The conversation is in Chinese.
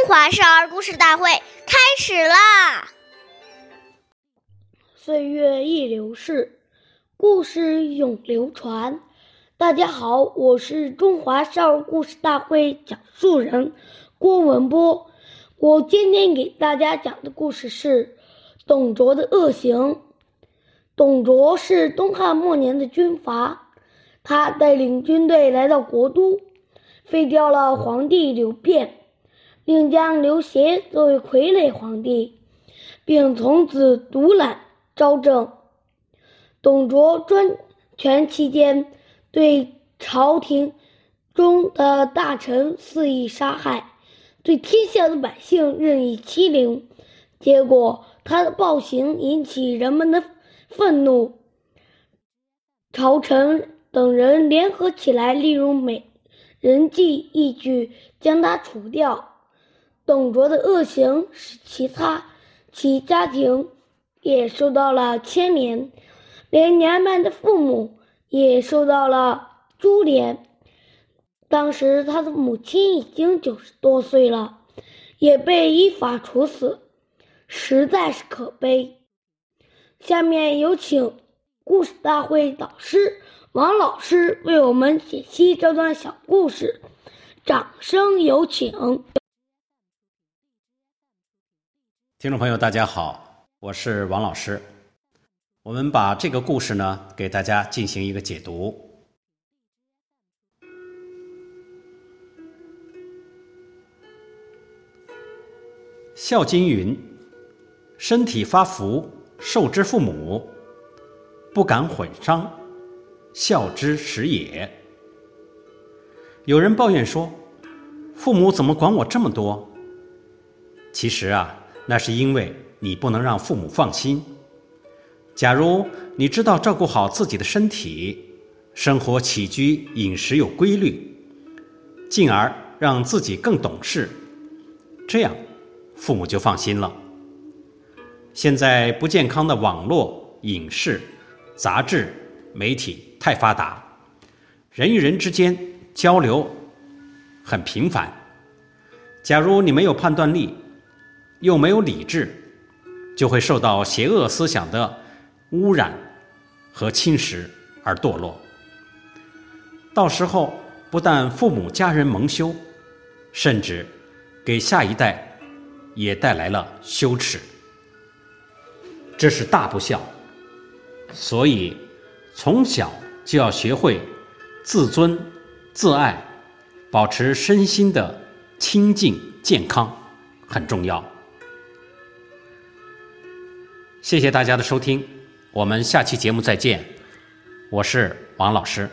中华少儿故事大会开始啦！岁月易流逝，故事永流传。大家好，我是中华少儿故事大会讲述人郭文波。我今天给大家讲的故事是董卓的恶行。董卓是东汉末年的军阀，他带领军队来到国都，废掉了皇帝刘辩。并将刘协作为傀儡皇帝，并从此独揽朝政。董卓专权期间，对朝廷中的大臣肆意杀害，对天下的百姓任意欺凌，结果他的暴行引起人们的愤怒。朝臣等人联合起来，利用美人计一举将他除掉。董卓的恶行使其他其家庭也受到了牵连，连年迈的父母也受到了株连。当时他的母亲已经九十多岁了，也被依法处死，实在是可悲。下面有请故事大会导师王老师为我们解析这段小故事，掌声有请。听众朋友，大家好，我是王老师。我们把这个故事呢，给大家进行一个解读。《孝经》云：“身体发福，受之父母，不敢毁伤，孝之始也。”有人抱怨说：“父母怎么管我这么多？”其实啊。那是因为你不能让父母放心。假如你知道照顾好自己的身体，生活起居饮食有规律，进而让自己更懂事，这样父母就放心了。现在不健康的网络、影视、杂志、媒体太发达，人与人之间交流很频繁。假如你没有判断力，又没有理智，就会受到邪恶思想的污染和侵蚀而堕落。到时候不但父母家人蒙羞，甚至给下一代也带来了羞耻，这是大不孝。所以从小就要学会自尊、自爱，保持身心的清净健康，很重要。谢谢大家的收听，我们下期节目再见，我是王老师。